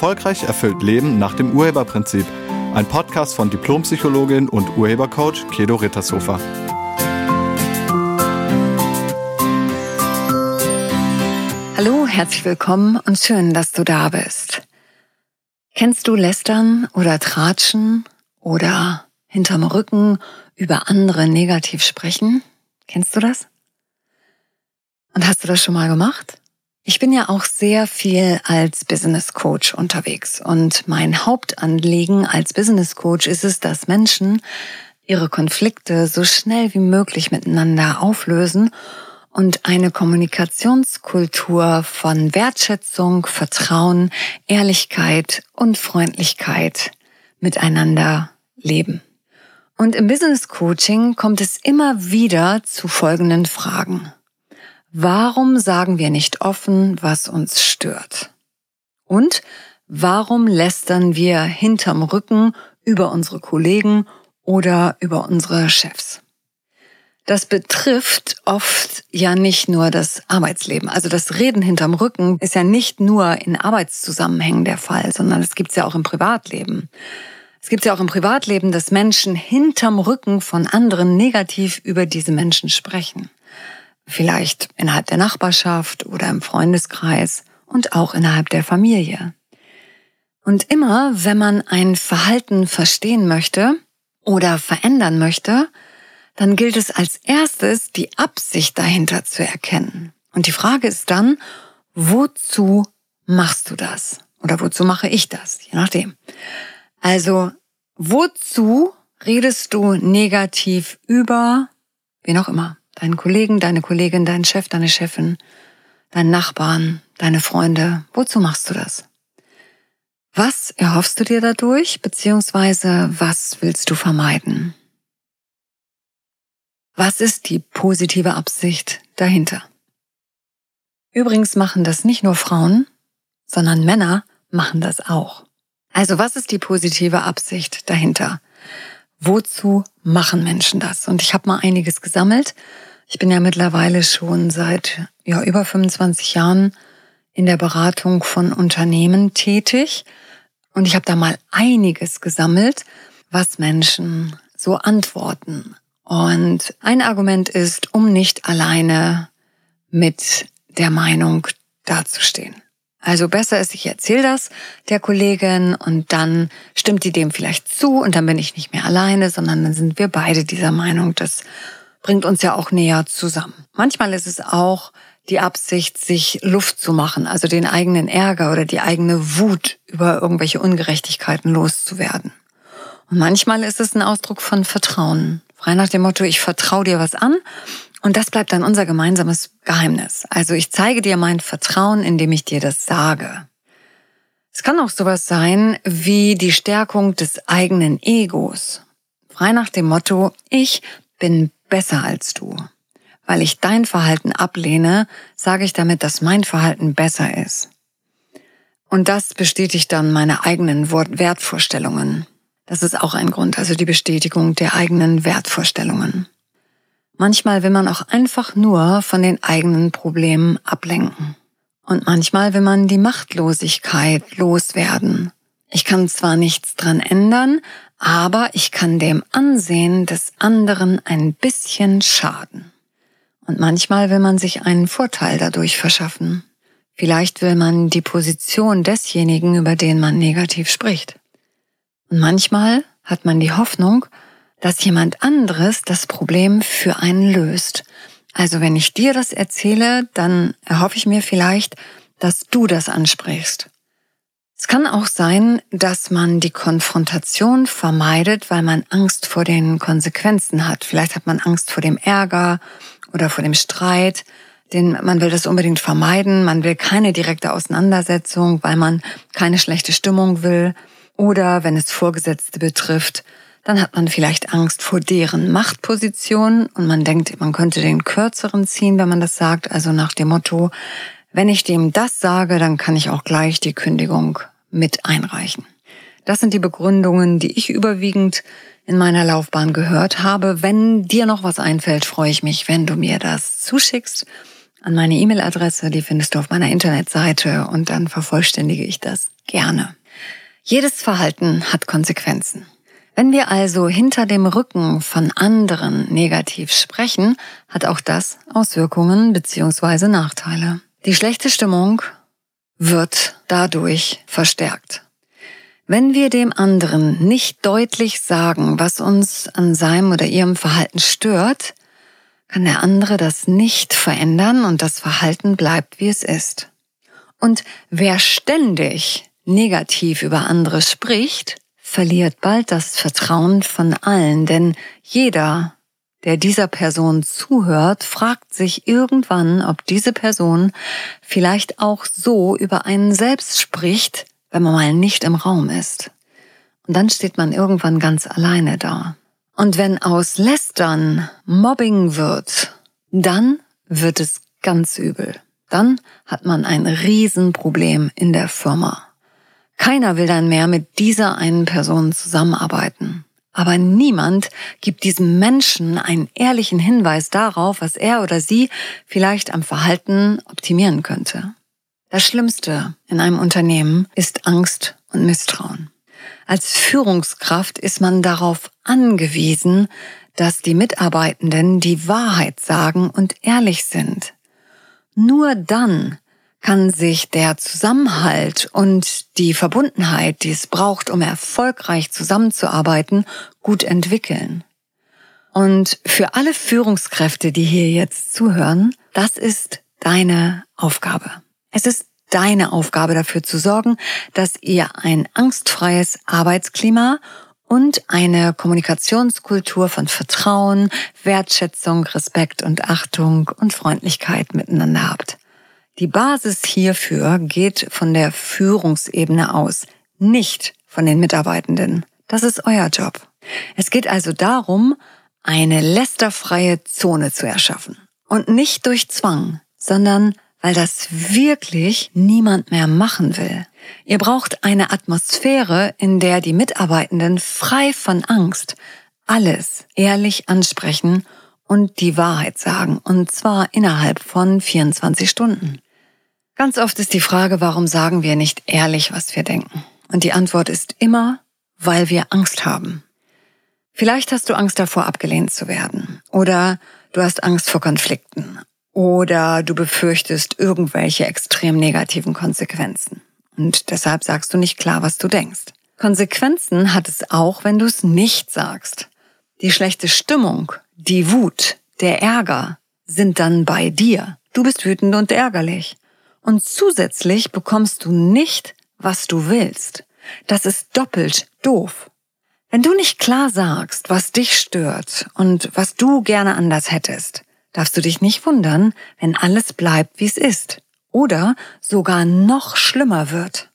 Erfolgreich erfüllt Leben nach dem Urheberprinzip. Ein Podcast von Diplompsychologin und Urhebercoach Kedo Rittershofer. Hallo, herzlich willkommen und schön, dass du da bist. Kennst du Lästern oder Tratschen oder hinterm Rücken über andere negativ sprechen? Kennst du das? Und hast du das schon mal gemacht? Ich bin ja auch sehr viel als Business Coach unterwegs und mein Hauptanliegen als Business Coach ist es, dass Menschen ihre Konflikte so schnell wie möglich miteinander auflösen und eine Kommunikationskultur von Wertschätzung, Vertrauen, Ehrlichkeit und Freundlichkeit miteinander leben. Und im Business Coaching kommt es immer wieder zu folgenden Fragen. Warum sagen wir nicht offen, was uns stört? Und warum lästern wir hinterm Rücken über unsere Kollegen oder über unsere Chefs? Das betrifft oft ja nicht nur das Arbeitsleben. Also das Reden hinterm Rücken ist ja nicht nur in Arbeitszusammenhängen der Fall, sondern es gibt es ja auch im Privatleben. Es gibt ja auch im Privatleben, dass Menschen hinterm Rücken von anderen negativ über diese Menschen sprechen vielleicht innerhalb der Nachbarschaft oder im Freundeskreis und auch innerhalb der Familie. Und immer, wenn man ein Verhalten verstehen möchte oder verändern möchte, dann gilt es als erstes, die Absicht dahinter zu erkennen. Und die Frage ist dann, wozu machst du das? Oder wozu mache ich das? Je nachdem. Also, wozu redest du negativ über, wen auch immer? Deinen Kollegen, deine Kollegin, deinen Chef, deine Chefin, deinen Nachbarn, deine Freunde. Wozu machst du das? Was erhoffst du dir dadurch, beziehungsweise was willst du vermeiden? Was ist die positive Absicht dahinter? Übrigens machen das nicht nur Frauen, sondern Männer machen das auch. Also was ist die positive Absicht dahinter? Wozu machen Menschen das? Und ich habe mal einiges gesammelt ich bin ja mittlerweile schon seit ja, über 25 Jahren in der Beratung von Unternehmen tätig und ich habe da mal einiges gesammelt, was Menschen so antworten. Und ein Argument ist, um nicht alleine mit der Meinung dazustehen. Also besser ist, ich erzähle das der Kollegin und dann stimmt die dem vielleicht zu und dann bin ich nicht mehr alleine, sondern dann sind wir beide dieser Meinung, dass bringt uns ja auch näher zusammen. Manchmal ist es auch die Absicht, sich Luft zu machen, also den eigenen Ärger oder die eigene Wut über irgendwelche Ungerechtigkeiten loszuwerden. Und manchmal ist es ein Ausdruck von Vertrauen. Frei nach dem Motto, ich vertraue dir was an und das bleibt dann unser gemeinsames Geheimnis. Also ich zeige dir mein Vertrauen, indem ich dir das sage. Es kann auch sowas sein wie die Stärkung des eigenen Egos. Frei nach dem Motto, ich bin besser als du. Weil ich dein Verhalten ablehne, sage ich damit, dass mein Verhalten besser ist. Und das bestätigt dann meine eigenen Wertvorstellungen. Das ist auch ein Grund, also die Bestätigung der eigenen Wertvorstellungen. Manchmal will man auch einfach nur von den eigenen Problemen ablenken. Und manchmal will man die Machtlosigkeit loswerden. Ich kann zwar nichts dran ändern, aber ich kann dem Ansehen des anderen ein bisschen schaden. Und manchmal will man sich einen Vorteil dadurch verschaffen. Vielleicht will man die Position desjenigen, über den man negativ spricht. Und manchmal hat man die Hoffnung, dass jemand anderes das Problem für einen löst. Also wenn ich dir das erzähle, dann erhoffe ich mir vielleicht, dass du das ansprichst. Es kann auch sein, dass man die Konfrontation vermeidet, weil man Angst vor den Konsequenzen hat. Vielleicht hat man Angst vor dem Ärger oder vor dem Streit. Denn man will das unbedingt vermeiden. Man will keine direkte Auseinandersetzung, weil man keine schlechte Stimmung will. Oder wenn es Vorgesetzte betrifft, dann hat man vielleicht Angst vor deren Machtposition und man denkt, man könnte den kürzeren ziehen, wenn man das sagt. Also nach dem Motto, wenn ich dem das sage, dann kann ich auch gleich die Kündigung mit einreichen. Das sind die Begründungen, die ich überwiegend in meiner Laufbahn gehört habe. Wenn dir noch was einfällt, freue ich mich, wenn du mir das zuschickst. an meine E-Mail-Adresse, die findest du auf meiner Internetseite und dann vervollständige ich das gerne. Jedes Verhalten hat Konsequenzen. Wenn wir also hinter dem Rücken von anderen negativ sprechen, hat auch das Auswirkungen bzw. Nachteile. Die schlechte Stimmung wird dadurch verstärkt. Wenn wir dem anderen nicht deutlich sagen, was uns an seinem oder ihrem Verhalten stört, kann der andere das nicht verändern und das Verhalten bleibt, wie es ist. Und wer ständig negativ über andere spricht, verliert bald das Vertrauen von allen, denn jeder, der dieser Person zuhört, fragt sich irgendwann, ob diese Person vielleicht auch so über einen selbst spricht, wenn man mal nicht im Raum ist. Und dann steht man irgendwann ganz alleine da. Und wenn aus Lästern Mobbing wird, dann wird es ganz übel. Dann hat man ein Riesenproblem in der Firma. Keiner will dann mehr mit dieser einen Person zusammenarbeiten. Aber niemand gibt diesem Menschen einen ehrlichen Hinweis darauf, was er oder sie vielleicht am Verhalten optimieren könnte. Das Schlimmste in einem Unternehmen ist Angst und Misstrauen. Als Führungskraft ist man darauf angewiesen, dass die Mitarbeitenden die Wahrheit sagen und ehrlich sind. Nur dann kann sich der Zusammenhalt und die Verbundenheit, die es braucht, um erfolgreich zusammenzuarbeiten, gut entwickeln. Und für alle Führungskräfte, die hier jetzt zuhören, das ist deine Aufgabe. Es ist deine Aufgabe dafür zu sorgen, dass ihr ein angstfreies Arbeitsklima und eine Kommunikationskultur von Vertrauen, Wertschätzung, Respekt und Achtung und Freundlichkeit miteinander habt. Die Basis hierfür geht von der Führungsebene aus, nicht von den Mitarbeitenden. Das ist euer Job. Es geht also darum, eine lästerfreie Zone zu erschaffen. Und nicht durch Zwang, sondern weil das wirklich niemand mehr machen will. Ihr braucht eine Atmosphäre, in der die Mitarbeitenden frei von Angst alles ehrlich ansprechen und die Wahrheit sagen, und zwar innerhalb von 24 Stunden. Ganz oft ist die Frage, warum sagen wir nicht ehrlich, was wir denken? Und die Antwort ist immer, weil wir Angst haben. Vielleicht hast du Angst davor, abgelehnt zu werden. Oder du hast Angst vor Konflikten oder du befürchtest irgendwelche extrem negativen Konsequenzen. Und deshalb sagst du nicht klar, was du denkst. Konsequenzen hat es auch, wenn du es nicht sagst. Die schlechte Stimmung, die Wut, der Ärger sind dann bei dir. Du bist wütend und ärgerlich. Und zusätzlich bekommst du nicht, was du willst. Das ist doppelt doof. Wenn du nicht klar sagst, was dich stört und was du gerne anders hättest, darfst du dich nicht wundern, wenn alles bleibt, wie es ist oder sogar noch schlimmer wird.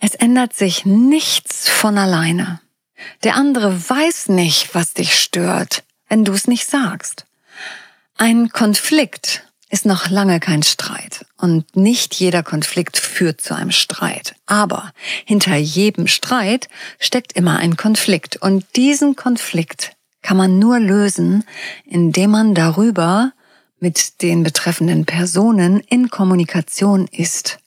Es ändert sich nichts von alleine. Der andere weiß nicht, was dich stört, wenn du es nicht sagst. Ein Konflikt ist noch lange kein Streit und nicht jeder Konflikt führt zu einem Streit. Aber hinter jedem Streit steckt immer ein Konflikt und diesen Konflikt kann man nur lösen, indem man darüber mit den betreffenden Personen in Kommunikation ist.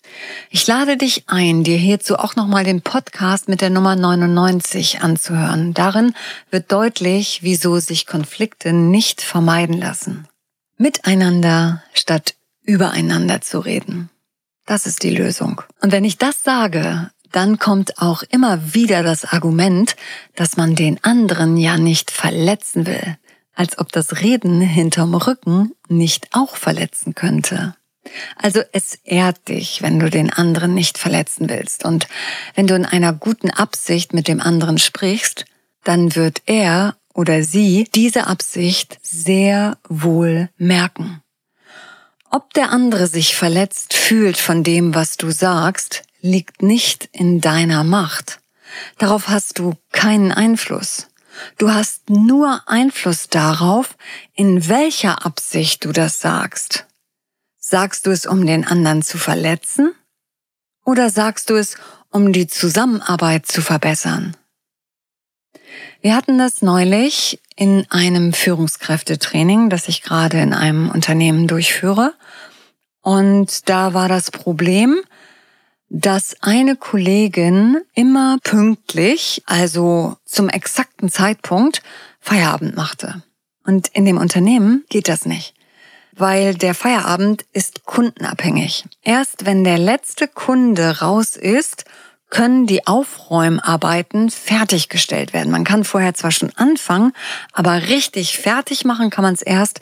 Ich lade dich ein, dir hierzu auch nochmal den Podcast mit der Nummer 99 anzuhören. Darin wird deutlich, wieso sich Konflikte nicht vermeiden lassen. Miteinander statt übereinander zu reden. Das ist die Lösung. Und wenn ich das sage, dann kommt auch immer wieder das Argument, dass man den anderen ja nicht verletzen will, als ob das Reden hinterm Rücken nicht auch verletzen könnte. Also es ehrt dich, wenn du den anderen nicht verletzen willst. Und wenn du in einer guten Absicht mit dem anderen sprichst, dann wird er oder sie diese Absicht sehr wohl merken. Ob der andere sich verletzt fühlt von dem, was du sagst, liegt nicht in deiner Macht. Darauf hast du keinen Einfluss. Du hast nur Einfluss darauf, in welcher Absicht du das sagst. Sagst du es, um den anderen zu verletzen? Oder sagst du es, um die Zusammenarbeit zu verbessern? Wir hatten das neulich in einem Führungskräftetraining, das ich gerade in einem Unternehmen durchführe. Und da war das Problem, dass eine Kollegin immer pünktlich, also zum exakten Zeitpunkt, Feierabend machte. Und in dem Unternehmen geht das nicht, weil der Feierabend ist kundenabhängig. Erst wenn der letzte Kunde raus ist, können die Aufräumarbeiten fertiggestellt werden. Man kann vorher zwar schon anfangen, aber richtig fertig machen kann man es erst,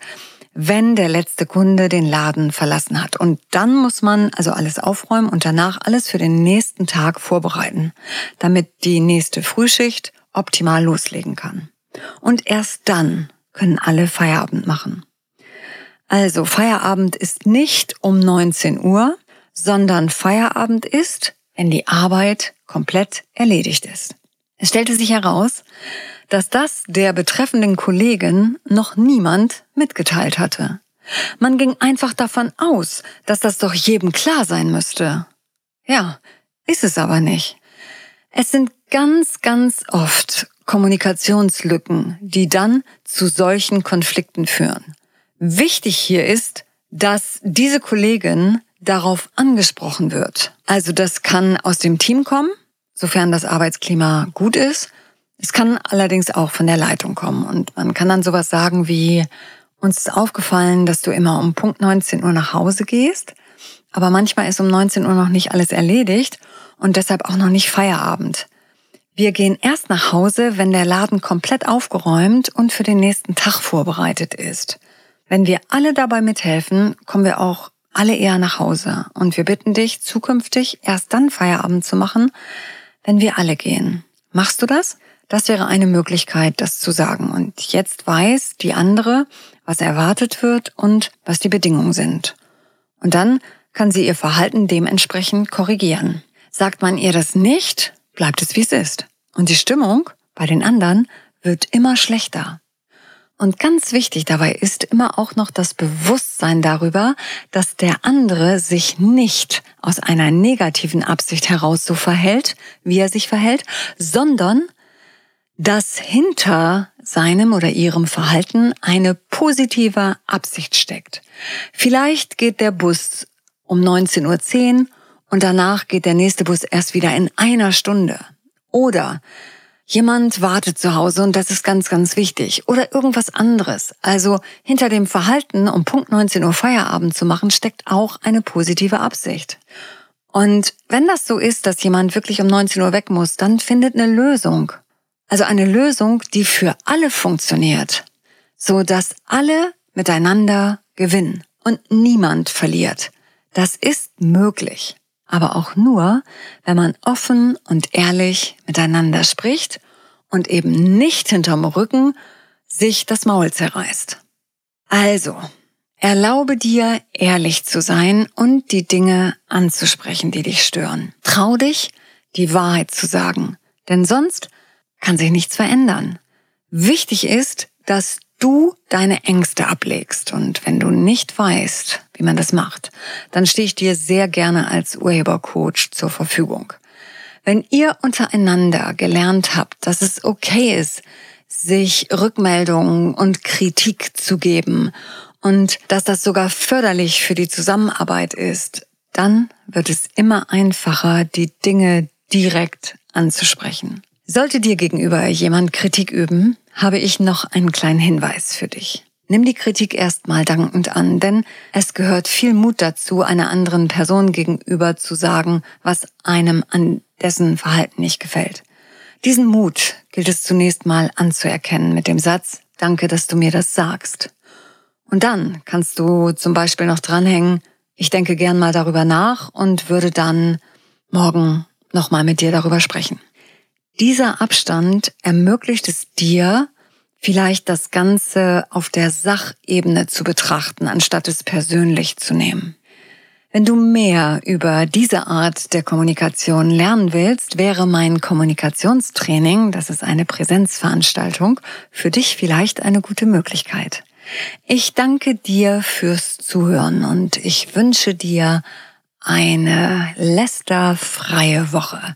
wenn der letzte Kunde den Laden verlassen hat. Und dann muss man also alles aufräumen und danach alles für den nächsten Tag vorbereiten, damit die nächste Frühschicht optimal loslegen kann. Und erst dann können alle Feierabend machen. Also Feierabend ist nicht um 19 Uhr, sondern Feierabend ist, wenn die Arbeit komplett erledigt ist. Es stellte sich heraus, dass das der betreffenden Kollegen noch niemand mitgeteilt hatte. Man ging einfach davon aus, dass das doch jedem klar sein müsste. Ja, ist es aber nicht. Es sind ganz, ganz oft Kommunikationslücken, die dann zu solchen Konflikten führen. Wichtig hier ist, dass diese Kollegin darauf angesprochen wird. Also das kann aus dem Team kommen, sofern das Arbeitsklima gut ist. Es kann allerdings auch von der Leitung kommen und man kann dann sowas sagen wie, uns ist aufgefallen, dass du immer um Punkt 19 Uhr nach Hause gehst, aber manchmal ist um 19 Uhr noch nicht alles erledigt und deshalb auch noch nicht Feierabend. Wir gehen erst nach Hause, wenn der Laden komplett aufgeräumt und für den nächsten Tag vorbereitet ist. Wenn wir alle dabei mithelfen, kommen wir auch alle eher nach Hause und wir bitten dich, zukünftig erst dann Feierabend zu machen, wenn wir alle gehen. Machst du das? Das wäre eine Möglichkeit, das zu sagen. Und jetzt weiß die andere, was erwartet wird und was die Bedingungen sind. Und dann kann sie ihr Verhalten dementsprechend korrigieren. Sagt man ihr das nicht, bleibt es wie es ist. Und die Stimmung bei den anderen wird immer schlechter. Und ganz wichtig dabei ist immer auch noch das Bewusstsein darüber, dass der andere sich nicht aus einer negativen Absicht heraus so verhält, wie er sich verhält, sondern dass hinter seinem oder ihrem Verhalten eine positive Absicht steckt. Vielleicht geht der Bus um 19.10 Uhr und danach geht der nächste Bus erst wieder in einer Stunde. Oder jemand wartet zu Hause und das ist ganz, ganz wichtig. Oder irgendwas anderes. Also hinter dem Verhalten, um Punkt 19 Uhr Feierabend zu machen, steckt auch eine positive Absicht. Und wenn das so ist, dass jemand wirklich um 19 Uhr weg muss, dann findet eine Lösung. Also eine Lösung, die für alle funktioniert, so dass alle miteinander gewinnen und niemand verliert. Das ist möglich aber auch nur, wenn man offen und ehrlich miteinander spricht und eben nicht hinterm Rücken sich das Maul zerreißt. Also, erlaube dir, ehrlich zu sein und die Dinge anzusprechen, die dich stören. Trau dich, die Wahrheit zu sagen, denn sonst kann sich nichts verändern. Wichtig ist, dass du deine Ängste ablegst. Und wenn du nicht weißt, wie man das macht, dann stehe ich dir sehr gerne als Urhebercoach zur Verfügung. Wenn ihr untereinander gelernt habt, dass es okay ist, sich Rückmeldungen und Kritik zu geben und dass das sogar förderlich für die Zusammenarbeit ist, dann wird es immer einfacher, die Dinge direkt anzusprechen. Sollte dir gegenüber jemand Kritik üben, habe ich noch einen kleinen Hinweis für dich. Nimm die Kritik erstmal dankend an, denn es gehört viel Mut dazu, einer anderen Person gegenüber zu sagen, was einem an dessen Verhalten nicht gefällt. Diesen Mut gilt es zunächst mal anzuerkennen mit dem Satz, danke, dass du mir das sagst. Und dann kannst du zum Beispiel noch dranhängen, ich denke gern mal darüber nach und würde dann morgen nochmal mit dir darüber sprechen. Dieser Abstand ermöglicht es dir, vielleicht das Ganze auf der Sachebene zu betrachten, anstatt es persönlich zu nehmen. Wenn du mehr über diese Art der Kommunikation lernen willst, wäre mein Kommunikationstraining, das ist eine Präsenzveranstaltung, für dich vielleicht eine gute Möglichkeit. Ich danke dir fürs Zuhören und ich wünsche dir eine lästerfreie Woche.